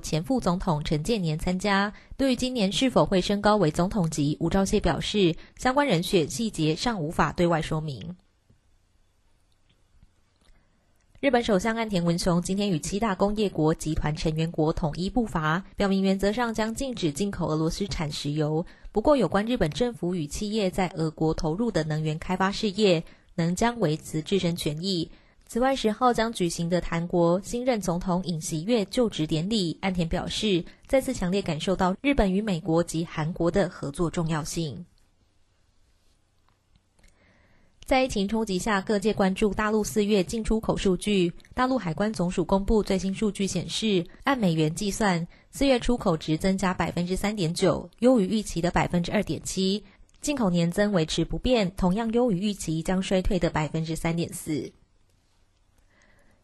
前副总统陈建年参加。对于今年是否会升高为总统级，吴钊燮表示，相关人选细节尚无法对外说明。日本首相岸田文雄今天与七大工业国集团成员国统一步伐，表明原则上将禁止进口俄罗斯产石油。不过，有关日本政府与企业在俄国投入的能源开发事业，能将维持自身权益。此外，十号将举行的韩国新任总统尹锡悦就职典礼，岸田表示，再次强烈感受到日本与美国及韩国的合作重要性。在疫情冲击下，各界关注大陆四月进出口数据。大陆海关总署公布最新数据显示，按美元计算，四月出口值增加百分之三点九，优于预期的百分之二点七；进口年增维持不变，同样优于预期将衰退的百分之三点四。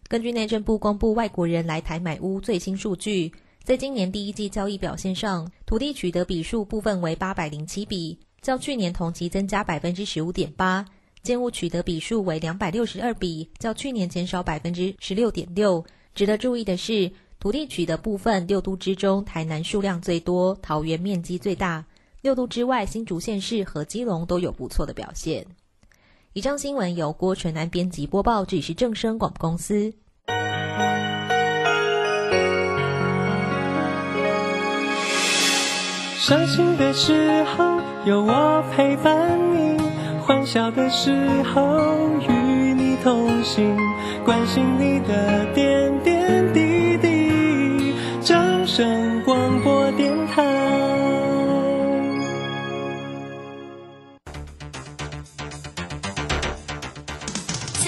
根据内政部公布外国人来台买屋最新数据，在今年第一季交易表现上，土地取得笔数部分为八百零七笔，较去年同期增加百分之十五点八。建物取得笔数为两百六十二笔，较去年减少百分之十六点六。值得注意的是，土地取得部分，六都之中，台南数量最多，桃园面积最大。六都之外，新竹县市和基隆都有不错的表现。以上新闻由郭纯南编辑播报，这里是正声广播公司。伤心的时候，有我陪伴你。欢笑的时候与你同行，关心你的点点滴滴。掌声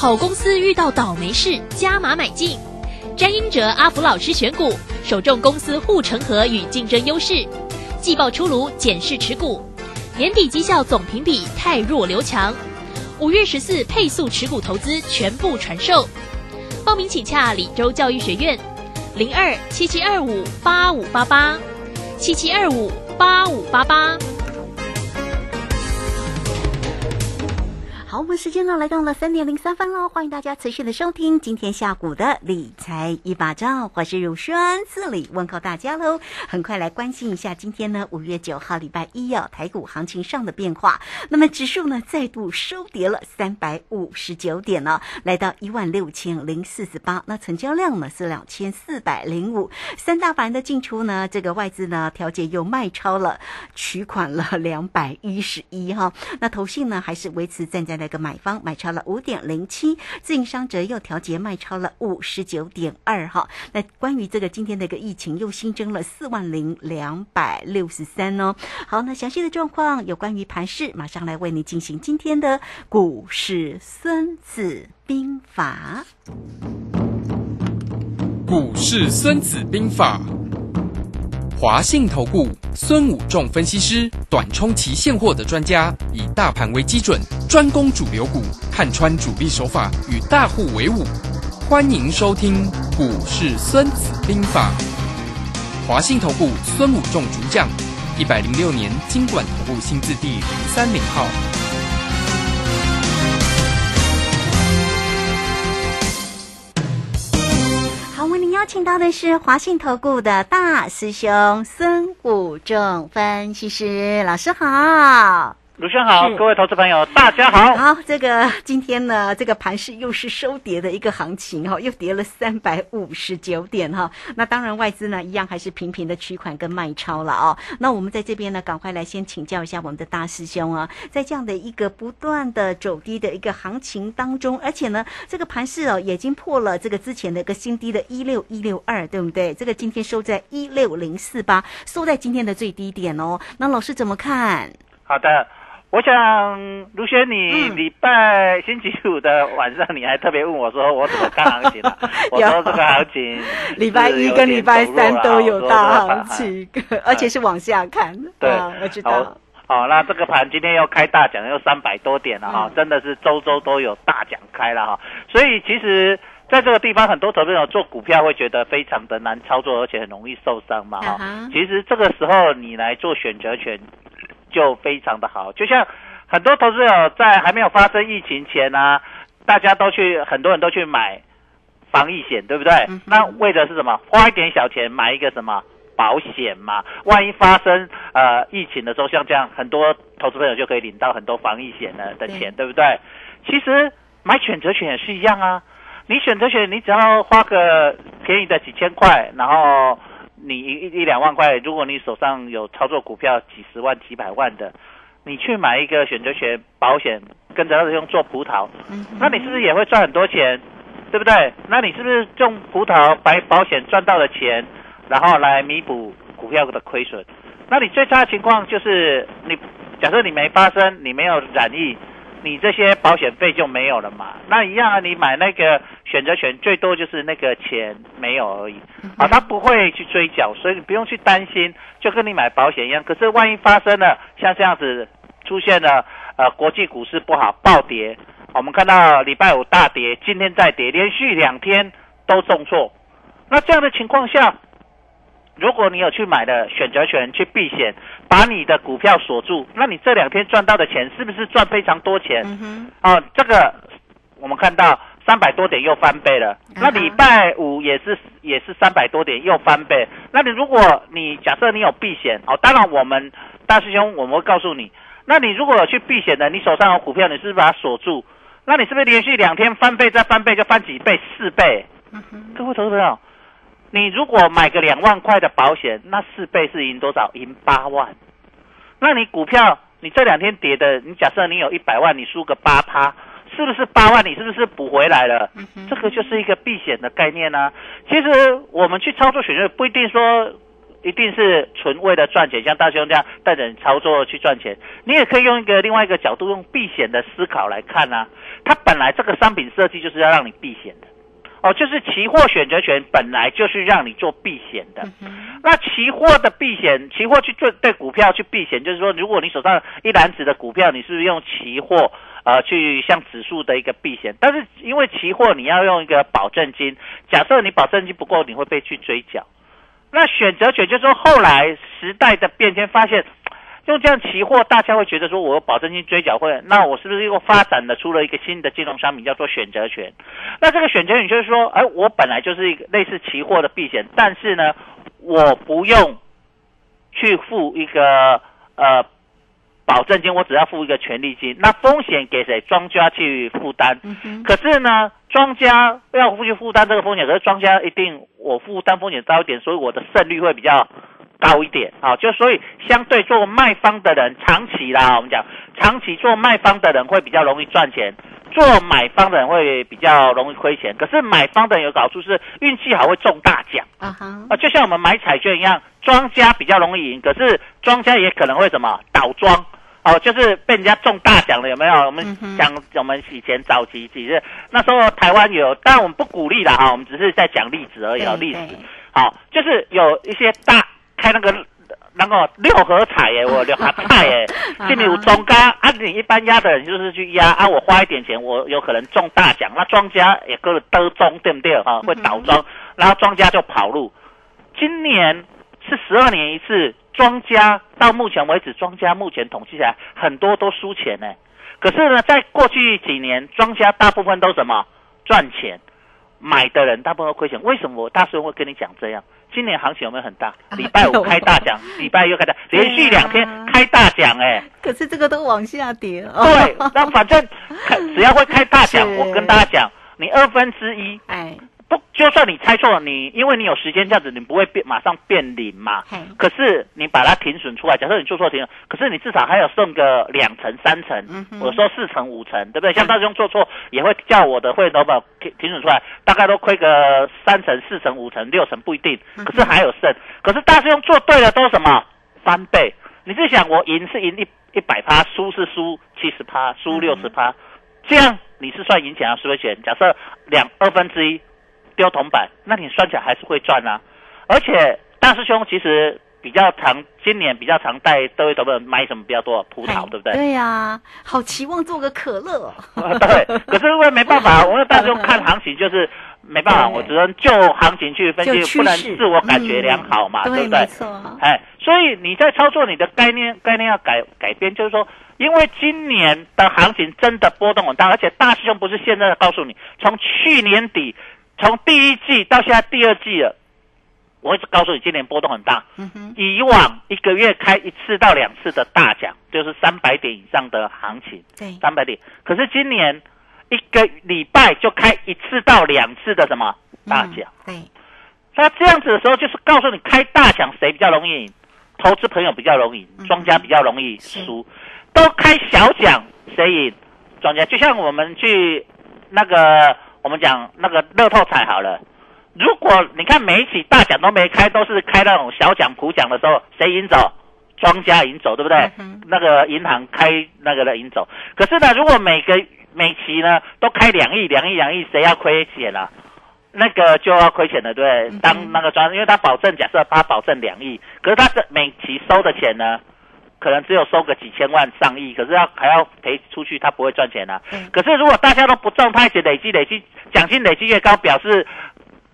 好公司遇到倒霉事，加码买进。詹英哲阿福老师选股，首重公司护城河与竞争优势。季报出炉，检视持股，年底绩效总评比太弱留强。五月十四配速持股投资全部传授，报名请洽李州教育学院，零二七七二五八五八八，七七二五八五八八。好，我们时间呢来到了三点零三分喽，欢迎大家持续的收听今天下午的理财一把照，我是乳酸，这里问候大家喽。很快来关心一下今天呢五月九号礼拜一哦，台股行情上的变化。那么指数呢再度收跌了三百五十九点呢，来到一万六千零四十八。那成交量呢是两千四百零五。三大盘的进出呢，这个外资呢调节又卖超了，取款了两百一十一哈。那投信呢还是维持站在。那个买方买超了五点零七，自营商则又调节卖超了五十九点二哈。那关于这个今天的一个疫情，又新增了四万零两百六十三哦。好，那详细的状况有关于盘市，马上来为你进行今天的股市孙子兵法。股市孙子兵法。华信投顾孙武仲分析师，短冲期现货的专家，以大盘为基准，专攻主流股，看穿主力手法，与大户为伍。欢迎收听股市孙子兵法。华信投顾孙武仲主讲，一百零六年经管投顾新字第零三零号。好，为您邀请到的是华信投顾的大师兄孙武仲分析师老师好。卢兄好，各位投资朋友，大家好。好，这个今天呢，这个盘市又是收跌的一个行情哈，又跌了三百五十九点哈。那当然外资呢，一样还是频频的取款跟卖超了哦。那我们在这边呢，赶快来先请教一下我们的大师兄啊，在这样的一个不断的走低的一个行情当中，而且呢，这个盘市哦，已经破了这个之前的一个新低的一六一六二，对不对？这个今天收在一六零四八，收在今天的最低点哦。那老师怎么看？好的。我想卢轩，你嗯礼拜星期五的晚上，你还特别问我说我怎么看行情啊？我说这个行情礼拜一跟礼拜三都有大行。情，而且是往下看。对啊我知道。好，那这个盘今天又开大奖，又三百多点了哈，嗯真的是周周都有大奖开了哈。所以其实在这个地方，很多投资者做股票会觉得非常的难操作，而且很容易受伤嘛哈。啊哈其实这个时候你来做选择权就非常的好，就像很多投资者在还没有发生疫情前啊，大家都去，很多人都去买防疫险，对不对？嗯那为的是什么？花一点小钱买一个什么？保险嘛，万一发生呃疫情的时候，像这样，很多投资朋友就可以领到很多防疫险的的钱，对不对？其实买选择权也是一样啊，你选择权你只要花个便宜的几千块，然后你一一两万块，如果你手上有操作股票几十万、几百万的，你去买一个选择权保险，跟着他用做葡萄，嗯那你是不是也会赚很多钱？对不对？那你是不是用葡萄白保险赚到的钱，然后来弥补股票的亏损？那你最差的情况就是你假设你没发生，你没有染疫，你这些保险费就没有了嘛。那一样啊，你买那个选择权，最多就是那个钱没有而已啊，他不会去追缴，所以你不用去担心，就跟你买保险一样。可是万一发生了像这样子出现了呃国际股市不好暴跌，我们看到礼拜五大跌，今天再跌，连续两天都重挫。那这样的情况下，如果你有去买的选择权去避险，把你的股票锁住，那你这两天赚到的钱是不是赚非常多钱？嗯哼，哦，这个我们看到三百多点又翻倍了。嗯那礼拜五也是也是三百多点又翻倍。那你如果你假设你有避险哦，当然我们大师兄我们会告诉你，那你如果有去避险的，你手上有股票，你是不是把它锁住？那你是不是连续两天翻倍再翻倍就翻几倍四倍？嗯哼，各位投资朋友，你如果买个两万块的保险，那四倍是赢多少？赢八万。那你股票，你这两天跌的，你假设你有一百万，你输个八趴，是不是八万？你是不是补回来了？这个就是一个避险的概念呢、其实我们去操作选择，不一定说一定是纯为了赚钱，像大兄这样带着你操作去赚钱。你也可以用一个另外一个角度，用避险的思考来看啊。它本来这个商品设计就是要让你避险的，哦，就是期货选择权本来就是让你做避险的。嗯，那期货的避险，期货去做对股票去避险，就是说，如果你手上一篮子的股票，你是不是用期货呃去像指数的一个避险？但是因为期货你要用一个保证金，假设你保证金不够，你会被去追缴。那选择权就是说，后来时代的变迁，发现用这样期货，大家会觉得说，我有保证金追缴会，那我是不是又发展了出了一个新的金融商品，叫做选择权？那这个选择权就是说，哎，我本来就是一个类似期货的避险，但是呢，我不用去付一个呃保证金，我只要付一个权利金。那风险给谁？庄家去负担。嗯，可是呢，庄家要去负担这个风险，可是庄家一定我负担风险高一点，所以我的胜率会比较高一点啊。就所以相对做卖方的人，长期啦，我们讲长期做卖方的人会比较容易赚钱，做买方的人会比较容易亏钱。可是买方的人有个好处是运气好会中大奖。啊哈，啊，就像我们买彩券一样，庄家比较容易赢，可是庄家也可能会什么倒庄哦，就是被人家中大奖了，有没有？我们讲我们以前早期几日那时候台湾有，但我们不鼓励啦啊，我们只是在讲例子而已哦，对历史对好，就是有一些大开那个那个六合彩耶，我 六合彩耶，心里有中家啊，你一般压的人就是去压啊，我花一点钱，我有可能中大奖，那庄家也跟着得中，对不对哈？会倒庄，然后庄家就跑路。今年是十二年一次，庄家到目前为止，庄家目前统计起来很多都输钱呢。可是呢，在过去几年，庄家大部分都什么赚钱，买的人大部分都亏钱。为什么我大师兄会跟你讲这样？今年行情有没有很大？啊礼拜五开大奖，礼拜又开大，连续两天开大奖哎、可是这个都往下跌哦。对，那反正 只要会开大奖，我跟大家讲，你二分之一哎，不，就算你猜错了，你因为你有时间价值，你不会变马上变零嘛。可是你把它停损出来，假设你做错停损，可是你至少还有剩个两成、三成，嗯我说四成、五成，对不对？像大兄做错，也会叫我的会员投保停停损出来，大概都亏个三成、四成、五成、六成不一定，可是还有剩。可是大师兄做对了都什么翻倍？你是想我赢是赢一一百趴，输是输七十趴，输六十趴，这样你是算赢钱还是输钱？假设两二分之一丢铜板，那你算起来还是会赚啊。而且大师兄其实比较常，今年比较常带各位投资人买什么比较多？葡萄，对不对？对呀、好期望做个可乐哦。啊 对，可是因为没办法，我们大师兄看行情就是没办法，我只能就行情去分析，不能自我感觉良好嘛，嗯对不对没？错。哎，所以你在操作你的概念概念要改改变，就是说，因为今年的行情真的波动很大，而且大师兄不是现在告诉你，从去年底，从第一季到现在第二季了，我一直告诉你，今年波动很大。嗯，以往一个月开一次到两次的大奖，就是三百点以上的行情，对，三百点。可是今年一个礼拜就开一次到两次的什么大奖？嗯对，那这样子的时候，就是告诉你开大奖谁比较容易赢，投资朋友比较容易庄家比较容易是输。都开小奖谁赢？庄家就像我们去那个我们讲那个乐透彩好了。如果你看每一起大奖都没开，都是开那种小奖普奖的时候，谁赢走？庄家赢走，对不对？嗯那个银行开那个的赢走。可是呢，如果每个每期呢都开两亿、两亿、两亿，谁要亏钱啊？那个就要亏钱了，对当那个庄，因为他保证，假设他保证两亿，可是他这每期收的钱呢，可能只有收个几千万、上亿，可是要还要赔出去，他不会赚钱啊。嗯可是如果大家都不中，他一直累积累积，奖金累积越高，表示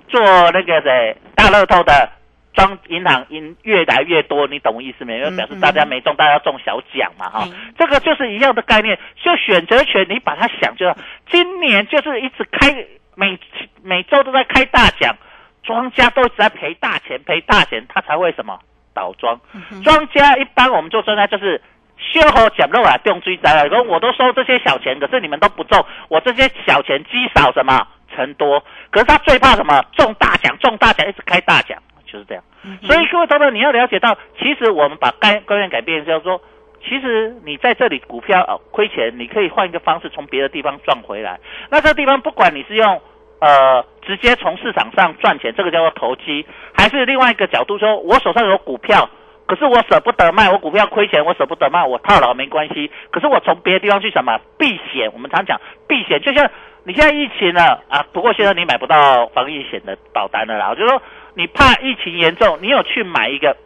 做那个谁大乐透的装银行赢越来越多，你懂我意思没有？因为表示大家没中，大家中小奖嘛，哈、嗯这个就是一样的概念。就选择权，你把它想就好，今年就是一直开，每每周都在开大奖，庄家都在赔大钱，赔大钱，他才会什么倒庄。嗯庄家一般我们就说呢就是。修好捡漏啊，用追灾了。说我都收这些小钱，可是你们都不中，我这些小钱积少什么成多。可是他最怕什么？中大奖，中大奖，一直开大奖，就是这样。嗯所以各位投资，你要了解到，其实我们把概观念改变，就是说，其实你在这里股票哦亏钱，你可以换一个方式从别的地方赚回来。那这个地方不管你是用呃直接从市场上赚钱，这个叫做投机，还是另外一个角度说，我手上有股票。可是我舍不得卖，我股票亏钱，我舍不得卖，我套牢没关系。可是我从别的地方去什么避险？我们常讲避险，就像你现在疫情了啊，不过现在你买不到防疫险的保单了啦。我就说你怕疫情严重，你有去买一个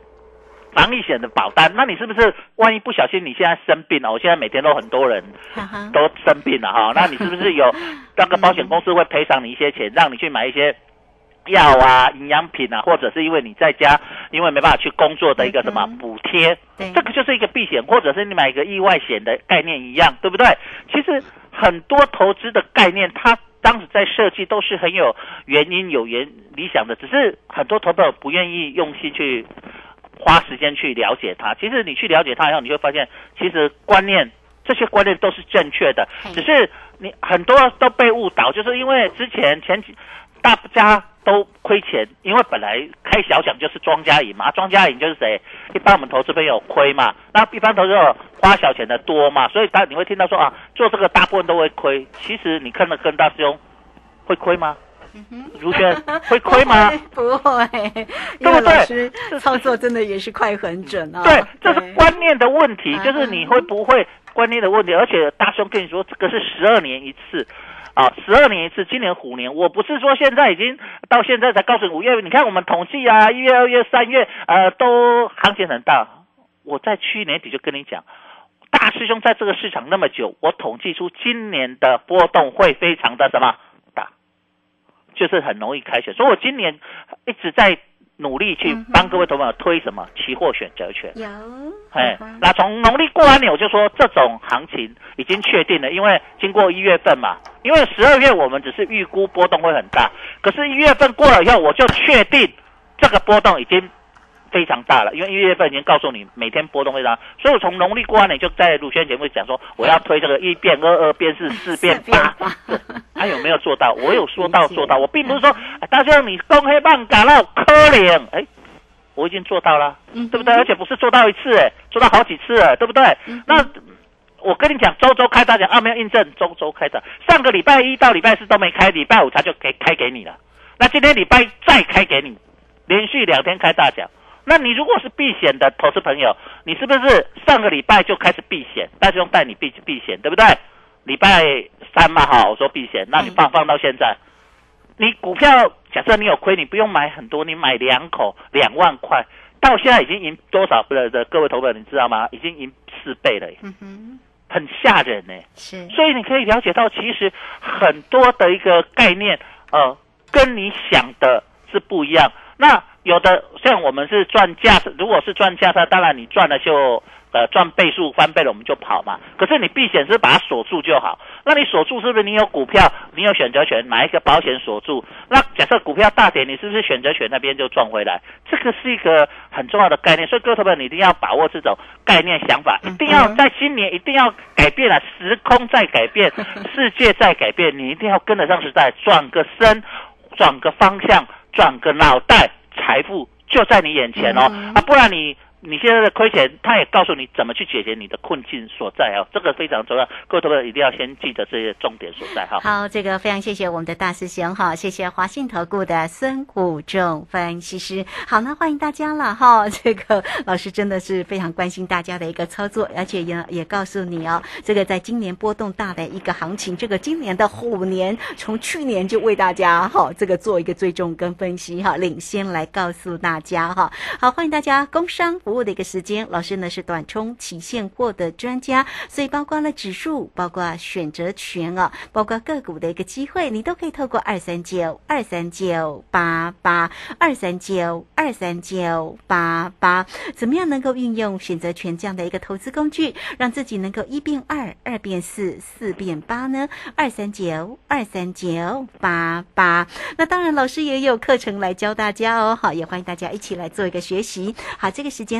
防疫险的保单，那你是不是万一不小心你现在生病了？我现在每天都很多人都生病了哈，那你是不是有 那个保险公司会赔偿你一些钱，让你去买一些药啊、营养品啊，或者是因为你在家因为没办法去工作的一个什么补贴？对，这个就是一个避险，或者是你买一个意外险的概念一样，对不对？其实很多投资的概念，它当时在设计都是很有原因、有原理想的，只是很多投资者不愿意用心去花时间去了解它。其实你去了解它以后，你会发现，其实观念这些观念都是正确的，只是你很多都被误导，就是因为之前前几大家都亏钱，因为本来开小奖就是庄家赢嘛，庄家赢就是谁？一般我们投资朋友亏嘛，那一般投资者花小钱的多嘛，所以当你会听到说啊，做这个大部分都会亏。其实你看的跟大师兄会亏吗？如轩会亏吗？不会，因对不对为老师操作真的也是快很准啊。对，这是观念的问题，嗯就是你会不会观念的问题。而且大兄跟你说，这个是十二年一次。啊，十二年一次，今年虎年，我不是说现在已经到现在才告诉你五月，你看我们统计啊，一月、二月、三月，呃，都行情很大。我在去年底就跟你讲，大师兄在这个市场那么久，我统计出今年的波动会非常的什么大，就是很容易开选。所以我今年一直在努力去帮各位投朋友推什么期货选择权。有，哎那从农历过完年，我就说这种行情已经确定了，因为经过一月份嘛，因为十二月我们只是预估波动会很大，可是一月份过了以后，我就确定这个波动已经非常大了，因为一月份已经告诉你每天波动非常大，所以我从农历过完年就在鲁轩节目讲说，我要推这个一变二，二变四，四变八。他有没有做到？我有说到做到，我并不是说，哎大兄你公黑棒感到可怜，哎，我已经做到了，嗯对不对？而且不是做到一次，哎，做到好几次，哎，对不对？那我跟你讲，周周开大奖，啊，没有印证，周周开的，上个礼拜一到礼拜四都没开，礼拜五他就给开给你了。那今天礼拜再开给你，连续两天开大奖，那你如果是避险的投资朋友，你是不是上个礼拜就开始避险？大兄带你避避险，对不对？礼拜三嘛，哈，我说避险，那你放放到现在，你股票假设你有亏，你不用买很多，你买两口两万块，到现在已经赢多少的的各位投资者，你知道吗？已经赢四倍了耶，嗯哼，很吓人呢。是，所以你可以了解到，其实很多的一个概念，呃，跟你想的是不一样。那有的像我们是赚价，如果是赚价差，当然你赚了就呃赚倍数翻倍了，我们就跑嘛。可是你避险是把它锁住就好。那你锁住是不是你有股票，你有选择权，买一个保险锁住？那假设股票大跌，你是不是选择权那边就赚回来？这个是一个很重要的概念，所以各位朋友你一定要把握这种概念想法，一定要在新年一定要改变了，时空在改变，世界在改变，你一定要跟得上时代，转个身，转个方向，转个脑袋，财富就在你眼前哦，啊，不然你。你现在的亏钱，他也告诉你怎么去解决你的困境所在哦，这个非常重要，各位同学一定要先记得这些重点所在哈。好，这个非常谢谢我们的大师兄哈，谢谢华信投顾的孙谷仲分析师。好，那欢迎大家了哈，这个老师真的是非常关心大家的一个操作，而且也也告诉你哦，这个在今年波动大的一个行情，这个今年的虎年，从去年就为大家哈这个做一个追踪跟分析哈，领先来告诉大家哈。好，欢迎大家工商。服务的一个时间，老师呢是短冲期现货的专家，所以包括了指数，包括选择权啊，包括个股的一个机会，你都可以透过二三九二三九八八二三九二三九八八，怎么样能够运用选择权这样的一个投资工具，让自己能够一变二，二变四，四变八呢？二三九二三九八八，那当然老师也有课程来教大家哦，好，也欢迎大家一起来做一个学习。好，这个时间。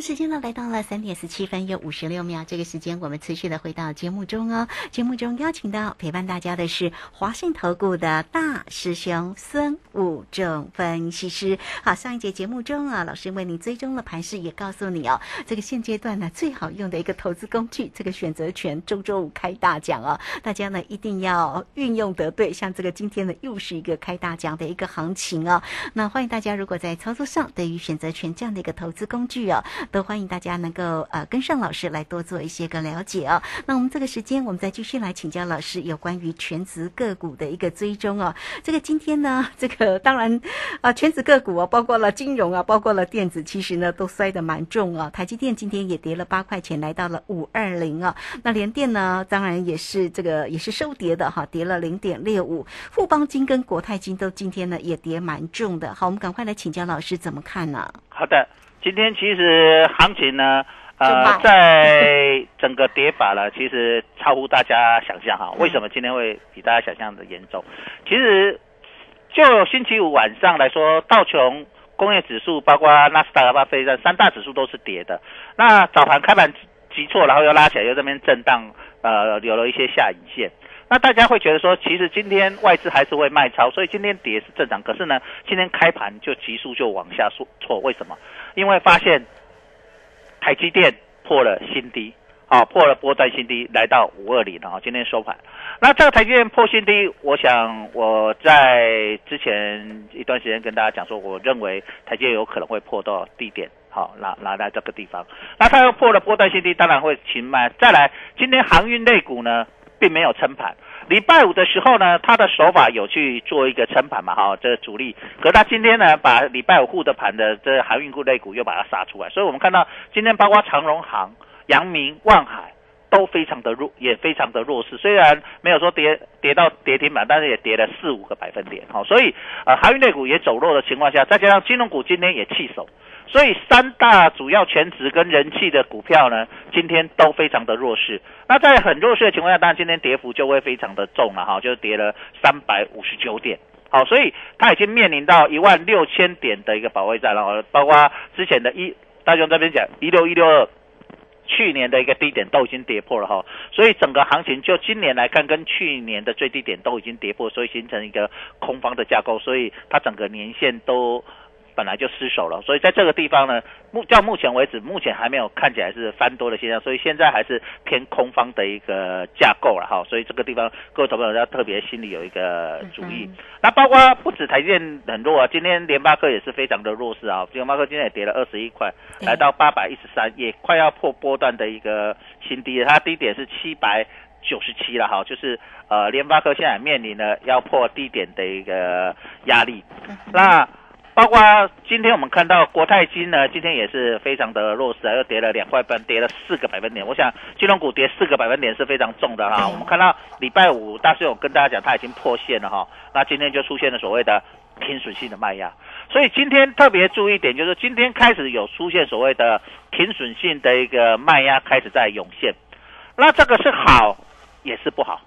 时间呢来到了三点十七分又五十六秒，这个时间我们持续的回到节目中哦。节目中邀请到陪伴大家的是华信投顾的大师兄孙武正分析师。好，上一节节目中啊，老师为你追踪了盘势，也告诉你哦，这个现阶段呢最好用的一个投资工具，这个选择权周周五开大奖哦，大家呢一定要运用得对。像这个今天呢又是一个开大奖的一个行情哦，那欢迎大家如果在操作上对于选择权这样的一个投资工具哦。都欢迎大家能够呃跟上老师来多做一些个了解哦。那我们这个时间，我们再继续来请教老师有关于全职个股的一个追踪哦。这个今天呢，这个当然啊，全职个股啊，包括了金融啊，包括了电子，其实呢都摔得蛮重啊。台积电今天也跌了八块钱，来到了五二零啊。那联电呢，当然也是这个也是收跌的哈，跌了零点六五。富邦金跟国泰金都今天呢也跌蛮重的。好，我们赶快来请教老师怎么看呢？好的。今天其实行情呢，呃，在整个跌法呢，其实超乎大家想象哈。为什么今天会比大家想象的严重？其实就星期五晚上来说，道琼工业指数，包括纳斯达克、巴菲特三大指数都是跌的。那早盘开盘急挫，然后又拉起来，又这边震荡，呃，有了一些下影线。那大家会觉得说，其实今天外资还是会卖超，所以今天跌是正常。可是呢，今天开盘就急速就往下挫，错为什么？因为发现台积电破了新低，啊，破了波段新低，来到五二零啊，今天收盘。那这个台积电破新低，我想我在之前一段时间跟大家讲说，我认为台积电有可能会破到低点，好，拿拿在这个地方。那它又破了波段新低，当然会停卖。再来，今天航运类股呢？并没有撑盘，礼拜五的时候呢，他的手法有去做一个撑盘嘛，哈，这主力。可他今天呢，把礼拜五护的盘的这航运股类股又把它杀出来，所以我们看到今天包括长荣行、阳明、万海都非常的弱，也非常的弱势。虽然没有说跌跌到跌停板，但是也跌了四五个百分点。好，所以呃，航运类股也走弱的情况下，再加上金融股今天也弃守，所以三大主要全值跟人气的股票呢，今天都非常的弱势。那在很弱势的情况下，当然今天跌幅就会非常的重了哈，就跌了三百五十九点。好，所以它已经面临到一万六千点的一个保卫战了，包括之前的一大雄这边讲一六一六二。去年的一个低点都已经跌破了哈，所以整个行情就今年来看，跟去年的最低点都已经跌破，所以形成一个空方的架构，所以它整个年限都。本来就失守了，所以在这个地方呢，目到目前为止，目前还没有看起来是翻多的现象，所以现在还是偏空方的一个架构了哈。所以这个地方各位投朋友要特别心里有一个注意。那包括不止台电很弱啊，今天联发科也是非常的弱势啊。联发科今天也跌了二十一块，来到八百一十三，也快要破波段的一个新低了。它低点是七百九十七了哈，就是呃联发科现在面临了要破低点的一个压力。那包括今天我们看到国泰金呢，今天也是非常的弱势啊，又跌了两块半，跌了四个百分点。我想金融股跌四个百分点是非常重的哈。我们看到礼拜五大师有跟大家讲，它已经破线了哈。那今天就出现了所谓的停损性的卖压，所以今天特别注意一点，就是今天开始有出现所谓的停损性的一个卖压开始在涌现。那这个是好也是不好。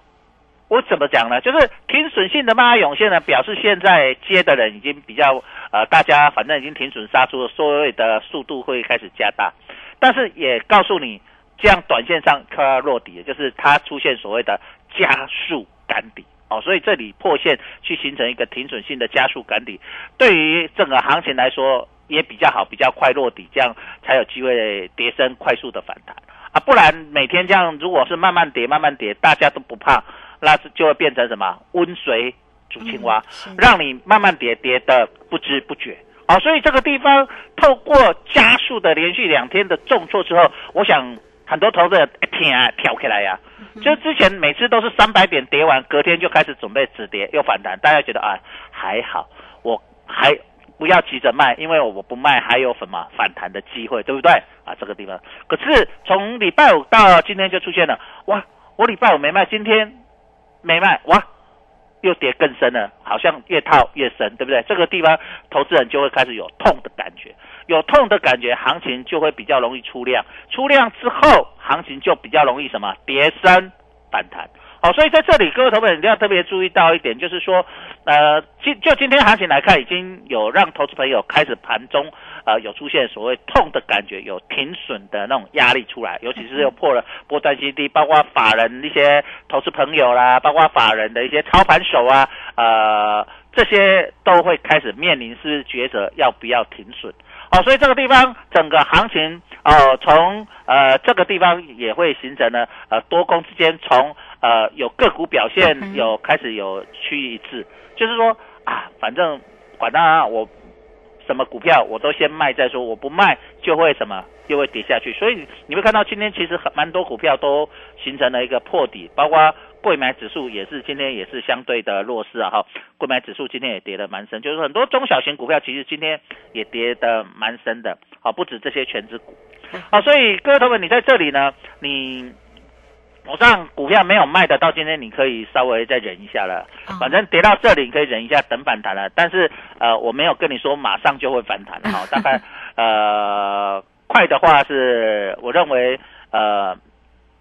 我怎么讲呢？就是停损性的卖压涌现呢，表示现在接的人已经比较。呃，大家反正已经停损杀出，所谓的速度会开始加大，但是也告诉你，这样短线上快要落底，就是它出现所谓的加速赶底哦，所以这里破线去形成一个停损性的加速赶底，对于整个行情来说也比较好，比较快落底，这样才有机会跌升快速的反弹啊，不然每天这样如果是慢慢跌慢慢跌，大家都不怕，那是就会变成什么温水。煮青蛙，让你慢慢跌，跌的不知不觉啊！所以这个地方透过加速的连续两天的重挫之后，我想很多投资人一天啊跳起来呀，就之前每次都是三百点跌完，隔天就开始准备止跌又反弹，大家觉得啊还好，我还不要急着卖，因为我不卖还有什么反弹的机会，对不对啊？这个地方可是从礼拜五到今天就出现了哇！我礼拜五没卖，今天没卖哇！又跌更深了，好像越套越深，对不对？这个地方投资人就会开始有痛的感觉，有痛的感觉，行情就会比较容易出量，出量之后，行情就比较容易什么跌升反弹。好，所以在这里各位投资人一定要特别注意到一点，就是说，呃，今就今天行情来看，已经有让投资朋友开始盘中。呃，有出现所谓痛的感觉，有停损的那种压力出来，尤其是又破了波段新低，包括法人一些投资朋友啦，包括法人的一些操盘手啊，呃，这些都会开始面临是抉择要不要停损。好，所以这个地方整个行情哦，从呃这个地方也会形成呢，呃多空之间从呃有个股表现有开始有趋于一致，就是说啊，反正管他我。什么股票我都先卖再说，我不卖就会什么又会跌下去，所以你会看到今天其实很蛮多股票都形成了一个破底，包括贵买指数也是今天也是相对的弱势啊哈，贵买指数今天也跌得蛮深，就是很多中小型股票其实今天也跌得蛮深的，好不止这些全指股，好，所以各位朋友你在这里呢，你。我上股票没有卖的，到今天你可以稍微再忍一下了。反正跌到这里，你可以忍一下，等反弹了。但是呃，我没有跟你说马上就会反弹 哈。大概呃快的话是，我认为呃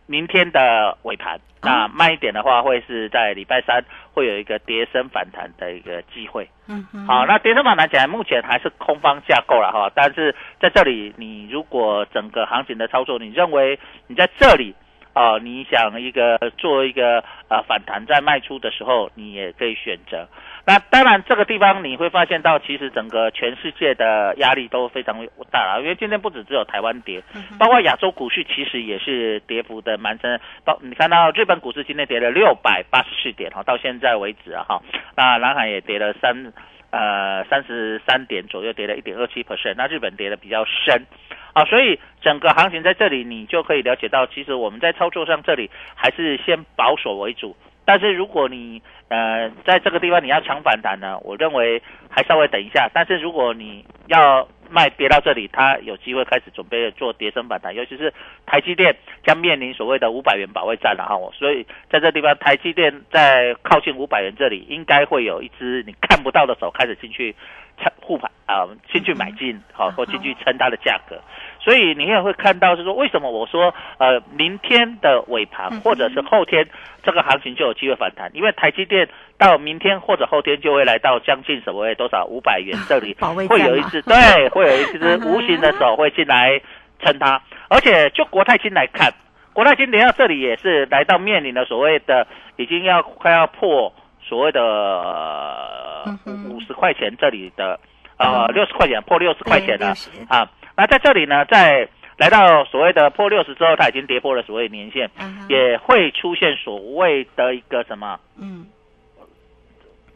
明天的尾盘。那慢一点的话，会是在礼拜三会有一个跌升反弹的一个机会。嗯嗯。好，那跌升反弹起来，目前还是空方架构了哈。但是在这里，你如果整个行情的操作，你认为你在这里。啊，你想一个做一个呃反弹，再卖出的时候，你也可以选择。那当然，这个地方你会发现到，其实整个全世界的压力都非常大啊。因为今天不止只有台湾跌，包括亚洲股市其实也是跌幅的蛮深。包你看到日本股市今天跌了六百八十四点哈，到现在为止啊哈。那南海也跌了三呃三十三点左右，跌了一点二七 percent。那日本跌的比较深。啊，所以整个行情在这里，你就可以了解到，其实我们在操作上这里还是先保守为主，但是如果你呃在这个地方你要抢反弹呢，我认为还稍微等一下。但是如果你要卖跌到这里，它有机会开始准备做跌升反弹，尤其是台积电将面临所谓的五百元保卫战了哈。所以在这地方，台积电在靠近五百元这里，应该会有一只你看不到的手开始进去撑护盘啊，进去买进好，或进去撑它的价格。所以你也会看到是说，为什么我说呃，明天的尾盘或者是后天这个行情就有机会反弹，因为台积电到明天或者后天就会来到将近所谓多少五百元这里，会有一只对，会有一只无形的手会进来撑它。而且就国泰金来看，国泰金连到这里也是来到面临了所谓的已经要快要破所谓的五十块钱这里的呃六十块钱破六十块钱了啊。那在这里呢，在来到所谓的破六十之后，它已经跌破了所谓年线，也会出现所谓的一个什么？嗯，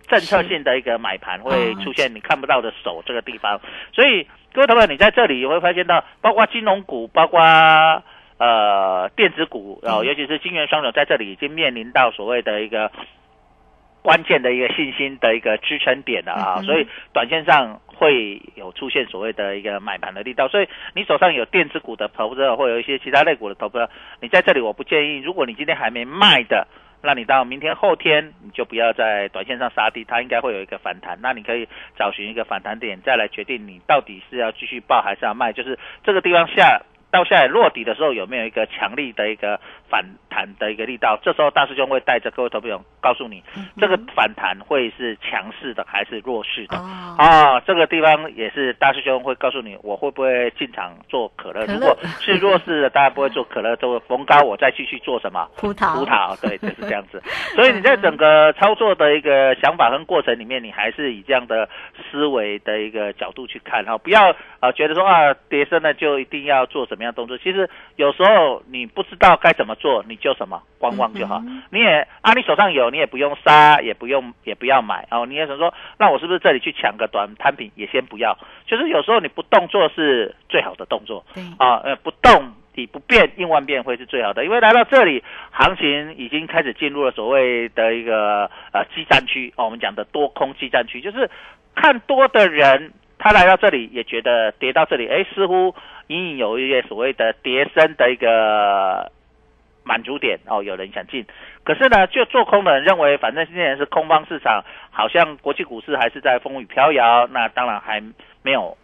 政策性的一个买盘会出现你看不到的手这个地方。所以各位朋友，你在这里也会发现到，包括金融股，包括呃电子股，然后尤其是金元双手在这里已经面临到所谓的一个关键的一个信心的一个支撑点了啊，所以短线上。会有出现所谓的一个买盘的力道，所以你手上有电子股的投资者，或有一些其他类股的投资者，你在这里我不建议。如果你今天还没卖的，那你到明天后天你就不要在短线上杀低，它应该会有一个反弹。那你可以找寻一个反弹点，再来决定你到底是要继续报还是要卖。就是这个地方下。到下来落底的时候，有没有一个强力的一个反弹的一个力道？这时候大师兄会带着各位投友告诉你，这个反弹会是强势的还是弱势的？啊，这个地方也是大师兄会告诉你，我会不会进场做可乐？如果是弱势的，当然不会做可乐，做逢高我再继续做什么？葡萄，葡萄，对，就是这样子。所以你在整个操作的一个想法跟过程里面，你还是以这样的思维的一个角度去看，哈，不要啊觉得说啊跌升了就一定要做什么。什么样动作？其实有时候你不知道该怎么做，你就什么观望就好。你也啊，你手上有，你也不用杀，也不用，也不要买哦。你也想说，那我是不是这里去抢个短摊品？也先不要。就是有时候你不动作是最好的动作。对啊，呃，不动你不变应万变会是最好的。因为来到这里，行情已经开始进入了所谓的一个呃激战区哦。我们讲的多空激战区，就是看多的人。他来到这里也觉得跌到这里，哎，似乎隐隐有一些所谓的跌升的一个满足点哦，有人想进。可是呢，就做空的人认为，反正现在是空方市场，好像国际股市还是在风雨飘摇，那当然还没有。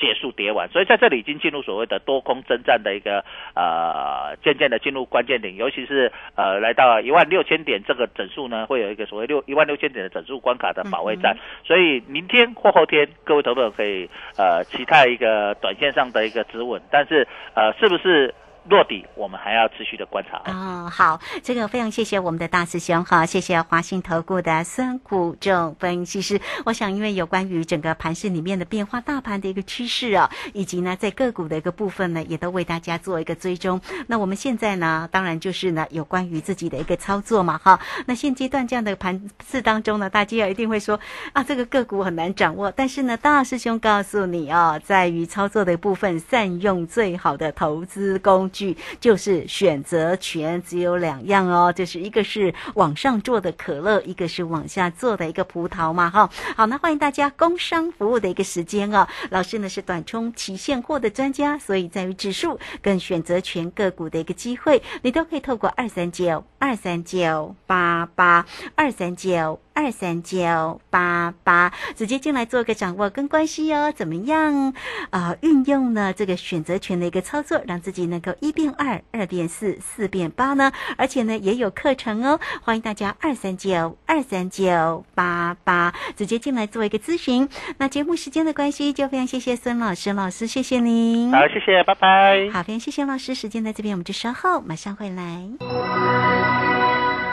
结束跌完，所以在这里已经进入所谓的多空征战的一个呃，渐渐的进入关键点，尤其是呃来到一万六千点这个整数呢，会有一个所谓六一万六千点的整数关卡的保卫战，所以明天或后天各位投资者可以呃期待一个短线上的一个止稳，但是呃是不是？落底，我们还要持续的观察哦。好，这个非常谢谢我们的大师兄哈，谢谢华信投顾的孙谷正分析师。我想，因为有关于整个盘市里面的变化、大盘的一个趋势啊，以及呢在个股的一个部分呢，也都为大家做一个追踪。那我们现在呢，当然就是呢有关于自己的一个操作嘛哈。那现阶段这样的盘市当中呢，大家一定会说啊，这个个股很难掌握。但是呢，大师兄告诉你哦，在于操作的部分，善用最好的投资工。句就是选择权只有两样哦，就是一个是往上做的可乐，一个是往下做的一个葡萄嘛哈。好，那欢迎大家工商服务的一个时间哦。老师呢是短冲期现货的专家，所以在于指数跟选择权个股的一个机会，你都可以透过二三九二三九八八二三九。二三九八八，直接进来做个掌握跟关系哦，怎么样啊？运用呢这个选择权的一个操作，让自己能够一变二，二变四，四变八呢？而且呢也有课程哦，欢迎大家二三九二三九八八直接进来做一个咨询。那节目时间的关系，就非常谢谢孙老师，老师谢谢您。好，谢谢，拜拜。好，非常谢谢老师，时间在这边，我们就稍后马上回来。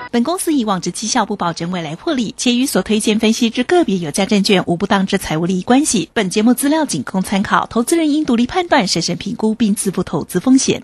本公司以往之绩效不保证未来获利，且与所推荐分析之个别有价证券无不当之财务利益关系。本节目资料仅供参考，投资人应独立判断、审慎评估并自负投资风险。